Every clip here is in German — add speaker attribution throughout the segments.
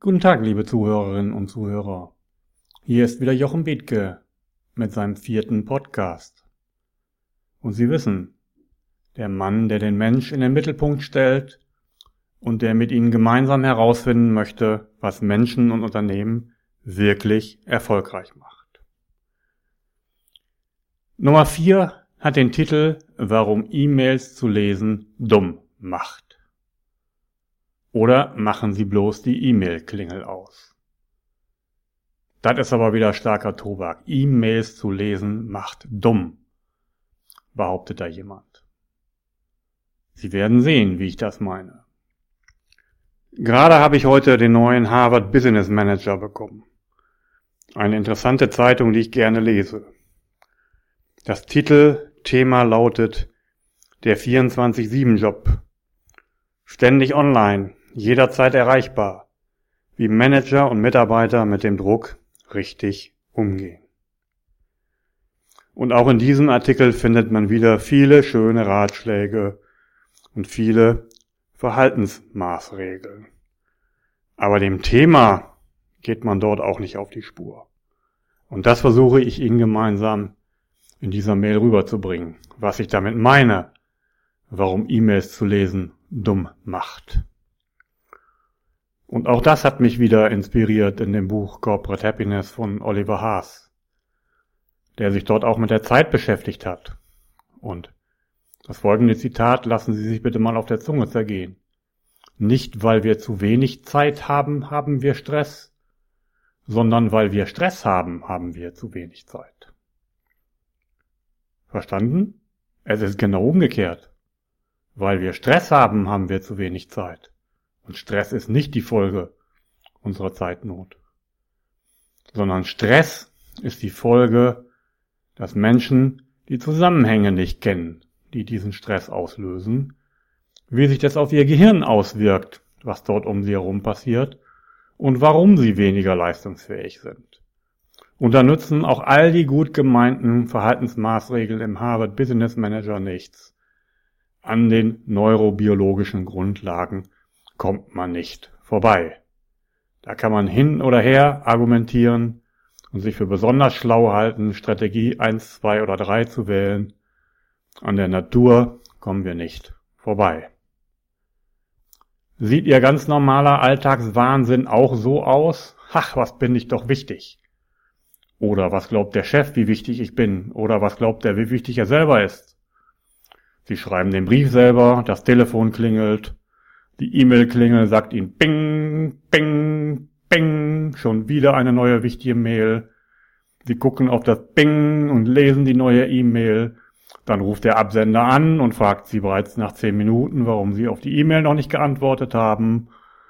Speaker 1: Guten Tag, liebe Zuhörerinnen und Zuhörer. Hier ist wieder Jochen Bethke mit seinem vierten Podcast. Und Sie wissen, der Mann, der den Mensch in den Mittelpunkt stellt und der mit Ihnen gemeinsam herausfinden möchte, was Menschen und Unternehmen wirklich erfolgreich macht. Nummer vier hat den Titel Warum E-Mails zu lesen dumm macht. Oder machen Sie bloß die E-Mail-Klingel aus. Das ist aber wieder starker Tobak. E-Mails zu lesen macht dumm, behauptet da jemand. Sie werden sehen, wie ich das meine. Gerade habe ich heute den neuen Harvard Business Manager bekommen. Eine interessante Zeitung, die ich gerne lese. Das Titelthema lautet Der 24-7-Job. Ständig online, jederzeit erreichbar, wie Manager und Mitarbeiter mit dem Druck richtig umgehen. Und auch in diesem Artikel findet man wieder viele schöne Ratschläge und viele Verhaltensmaßregeln. Aber dem Thema geht man dort auch nicht auf die Spur. Und das versuche ich Ihnen gemeinsam in dieser Mail rüberzubringen, was ich damit meine, warum E-Mails zu lesen dumm macht. Und auch das hat mich wieder inspiriert in dem Buch Corporate Happiness von Oliver Haas, der sich dort auch mit der Zeit beschäftigt hat. Und das folgende Zitat lassen Sie sich bitte mal auf der Zunge zergehen. Nicht weil wir zu wenig Zeit haben, haben wir Stress, sondern weil wir Stress haben, haben wir zu wenig Zeit. Verstanden? Es ist genau umgekehrt. Weil wir Stress haben, haben wir zu wenig Zeit. Und Stress ist nicht die Folge unserer Zeitnot, sondern Stress ist die Folge, dass Menschen die Zusammenhänge nicht kennen, die diesen Stress auslösen, wie sich das auf ihr Gehirn auswirkt, was dort um sie herum passiert und warum sie weniger leistungsfähig sind. Und da nützen auch all die gut gemeinten Verhaltensmaßregeln im Harvard Business Manager nichts. An den neurobiologischen Grundlagen kommt man nicht vorbei. Da kann man hin oder her argumentieren und sich für besonders schlau halten, Strategie 1, 2 oder 3 zu wählen. An der Natur kommen wir nicht vorbei. Sieht Ihr ganz normaler Alltagswahnsinn auch so aus? Ach, was bin ich doch wichtig. Oder was glaubt der Chef, wie wichtig ich bin? Oder was glaubt er, wie wichtig er selber ist? Sie schreiben den Brief selber, das Telefon klingelt, die E-Mail-Klingel sagt ihnen Bing, Bing, Bing, schon wieder eine neue wichtige Mail. Sie gucken auf das Bing und lesen die neue E-Mail. Dann ruft der Absender an und fragt sie bereits nach zehn Minuten, warum sie auf die E-Mail noch nicht geantwortet haben.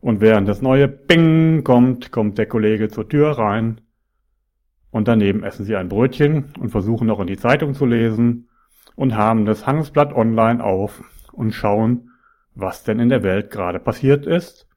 Speaker 1: Und während das neue Bing kommt, kommt der Kollege zur Tür rein. Und daneben essen sie ein Brötchen und versuchen noch in die Zeitung zu lesen und haben das Handelsblatt online auf und schauen, was denn in der Welt gerade passiert ist,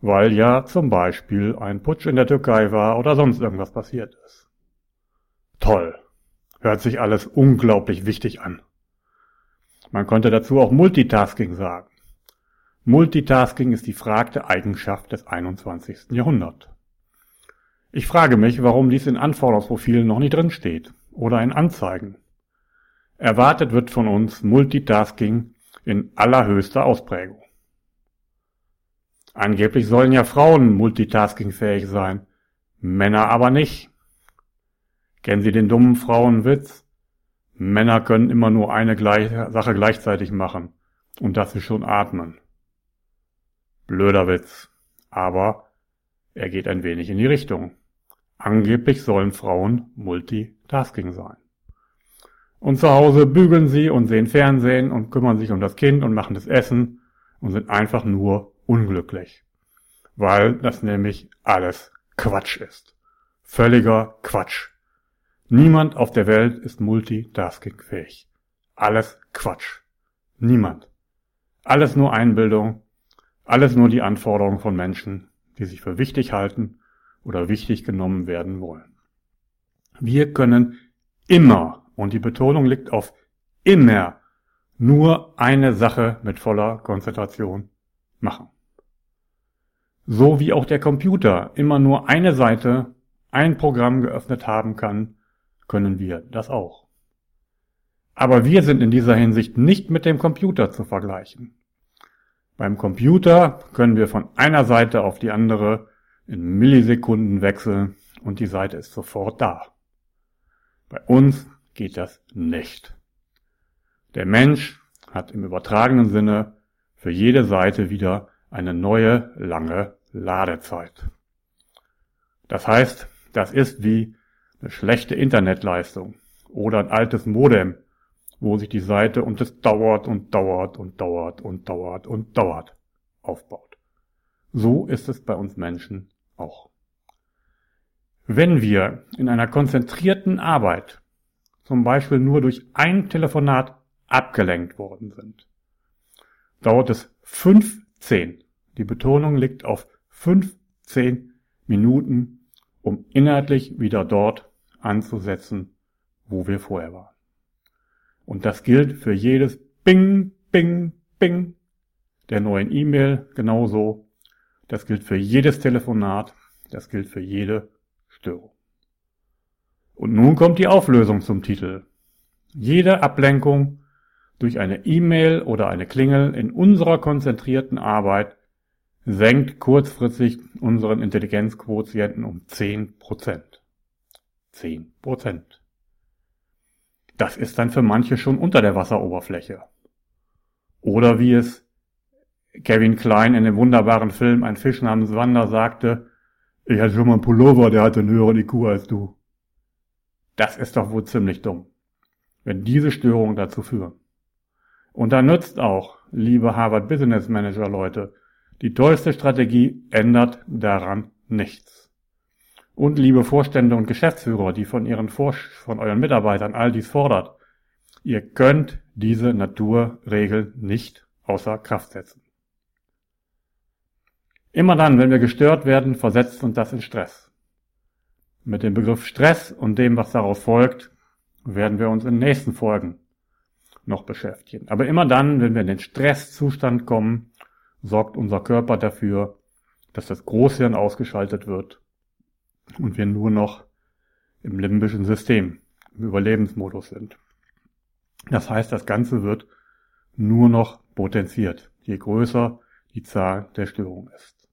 Speaker 1: weil ja zum Beispiel ein Putsch in der Türkei war oder sonst irgendwas passiert ist. Toll. Hört sich alles unglaublich wichtig an. Man könnte dazu auch Multitasking sagen. Multitasking ist die fragte Eigenschaft des 21. Jahrhunderts. Ich frage mich, warum dies in Anforderungsprofilen noch nicht drin steht oder in Anzeigen. Erwartet wird von uns Multitasking in allerhöchster Ausprägung. Angeblich sollen ja Frauen multitaskingfähig sein, Männer aber nicht. Kennen Sie den dummen Frauenwitz? Männer können immer nur eine Sache gleichzeitig machen, und das ist schon atmen. Blöder Witz, aber er geht ein wenig in die Richtung. Angeblich sollen Frauen Multitasking sein. Und zu Hause bügeln sie und sehen Fernsehen und kümmern sich um das Kind und machen das Essen und sind einfach nur unglücklich. Weil das nämlich alles Quatsch ist. Völliger Quatsch. Niemand auf der Welt ist multitaskingfähig. Alles Quatsch. Niemand. Alles nur Einbildung. Alles nur die Anforderungen von Menschen, die sich für wichtig halten oder wichtig genommen werden wollen. Wir können immer und die Betonung liegt auf immer nur eine Sache mit voller Konzentration machen. So wie auch der Computer immer nur eine Seite, ein Programm geöffnet haben kann, können wir das auch. Aber wir sind in dieser Hinsicht nicht mit dem Computer zu vergleichen. Beim Computer können wir von einer Seite auf die andere in Millisekunden wechseln und die Seite ist sofort da. Bei uns geht das nicht. Der Mensch hat im übertragenen Sinne für jede Seite wieder eine neue lange Ladezeit. Das heißt, das ist wie eine schlechte Internetleistung oder ein altes Modem, wo sich die Seite und es dauert und dauert und dauert und dauert und dauert aufbaut. So ist es bei uns Menschen auch. Wenn wir in einer konzentrierten Arbeit zum Beispiel nur durch ein Telefonat abgelenkt worden sind, dauert es 15, die Betonung liegt auf 15 Minuten, um inhaltlich wieder dort anzusetzen, wo wir vorher waren. Und das gilt für jedes Bing, Bing, Bing der neuen E-Mail genauso. Das gilt für jedes Telefonat. Das gilt für jede Störung. Und nun kommt die Auflösung zum Titel. Jede Ablenkung durch eine E-Mail oder eine Klingel in unserer konzentrierten Arbeit senkt kurzfristig unseren Intelligenzquotienten um 10 Prozent. 10 Prozent. Das ist dann für manche schon unter der Wasseroberfläche. Oder wie es Kevin Klein in dem wunderbaren Film Ein Fisch namens Wanda sagte, ich hatte schon mal einen Pullover, der hatte einen höheren IQ als du. Das ist doch wohl ziemlich dumm, wenn diese Störungen dazu führen. Und da nützt auch, liebe Harvard Business Manager Leute, die tollste Strategie ändert daran nichts. Und liebe Vorstände und Geschäftsführer, die von ihren Vor von euren Mitarbeitern all dies fordert, ihr könnt diese Naturregeln nicht außer Kraft setzen. Immer dann, wenn wir gestört werden, versetzt uns das in Stress. Mit dem Begriff Stress und dem, was darauf folgt, werden wir uns in den nächsten Folgen noch beschäftigen. Aber immer dann, wenn wir in den Stresszustand kommen, sorgt unser Körper dafür, dass das Großhirn ausgeschaltet wird und wir nur noch im limbischen System, im Überlebensmodus sind. Das heißt, das Ganze wird nur noch potenziert, je größer die Zahl der Störungen ist.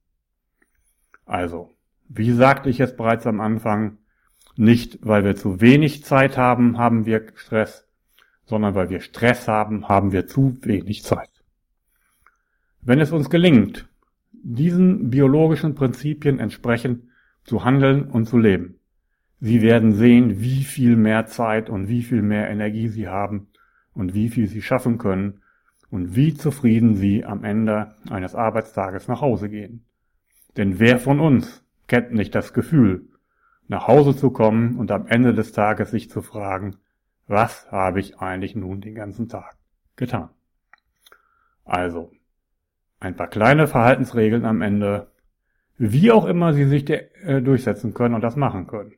Speaker 1: Also, wie sagte ich jetzt bereits am Anfang, nicht weil wir zu wenig Zeit haben, haben wir Stress, sondern weil wir Stress haben, haben wir zu wenig Zeit. Wenn es uns gelingt, diesen biologischen Prinzipien entsprechend zu handeln und zu leben, Sie werden sehen, wie viel mehr Zeit und wie viel mehr Energie Sie haben und wie viel Sie schaffen können und wie zufrieden Sie am Ende eines Arbeitstages nach Hause gehen. Denn wer von uns kennt nicht das Gefühl, nach Hause zu kommen und am Ende des Tages sich zu fragen, was habe ich eigentlich nun den ganzen Tag getan? Also, ein paar kleine Verhaltensregeln am Ende, wie auch immer Sie sich äh, durchsetzen können und das machen können.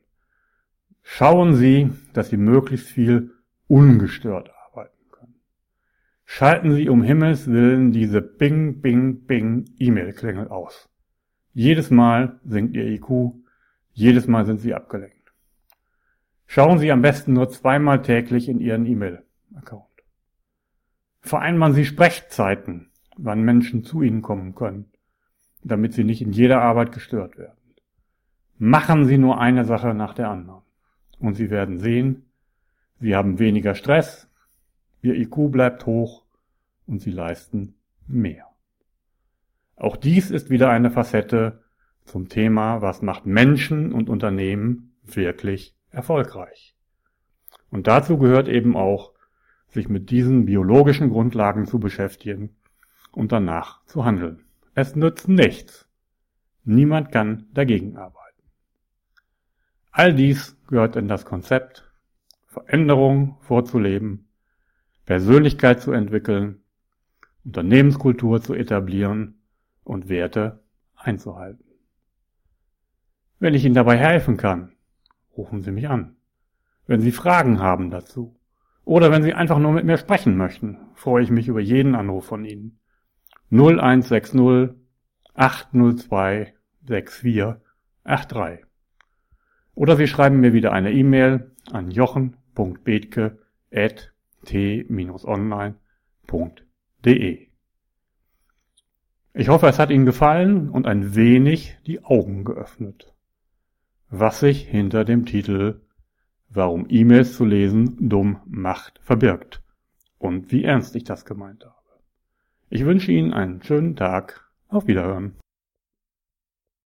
Speaker 1: Schauen Sie, dass Sie möglichst viel ungestört arbeiten können. Schalten Sie um Himmels Willen diese Bing, Bing, Bing E-Mail-Klingel aus. Jedes Mal sinkt Ihr IQ, jedes Mal sind Sie abgelenkt. Schauen Sie am besten nur zweimal täglich in Ihren E-Mail-Account. Vereinbaren Sie Sprechzeiten, wann Menschen zu Ihnen kommen können, damit Sie nicht in jeder Arbeit gestört werden. Machen Sie nur eine Sache nach der anderen. Und Sie werden sehen, Sie haben weniger Stress, Ihr IQ bleibt hoch und Sie leisten mehr. Auch dies ist wieder eine Facette zum Thema, was macht Menschen und Unternehmen wirklich erfolgreich. Und dazu gehört eben auch, sich mit diesen biologischen Grundlagen zu beschäftigen und danach zu handeln. Es nützt nichts. Niemand kann dagegen arbeiten. All dies gehört in das Konzept, Veränderung vorzuleben, Persönlichkeit zu entwickeln, Unternehmenskultur zu etablieren und Werte einzuhalten. Wenn ich Ihnen dabei helfen kann, rufen Sie mich an. Wenn Sie Fragen haben dazu oder wenn Sie einfach nur mit mir sprechen möchten, freue ich mich über jeden Anruf von Ihnen. 0160 802 6483. Oder Sie schreiben mir wieder eine E-Mail an jochen.bethke.t-online.de. Ich hoffe, es hat Ihnen gefallen und ein wenig die Augen geöffnet. Was sich hinter dem Titel Warum E-Mails zu lesen dumm macht verbirgt und wie ernst ich das gemeint habe. Ich wünsche Ihnen einen schönen Tag. Auf Wiederhören.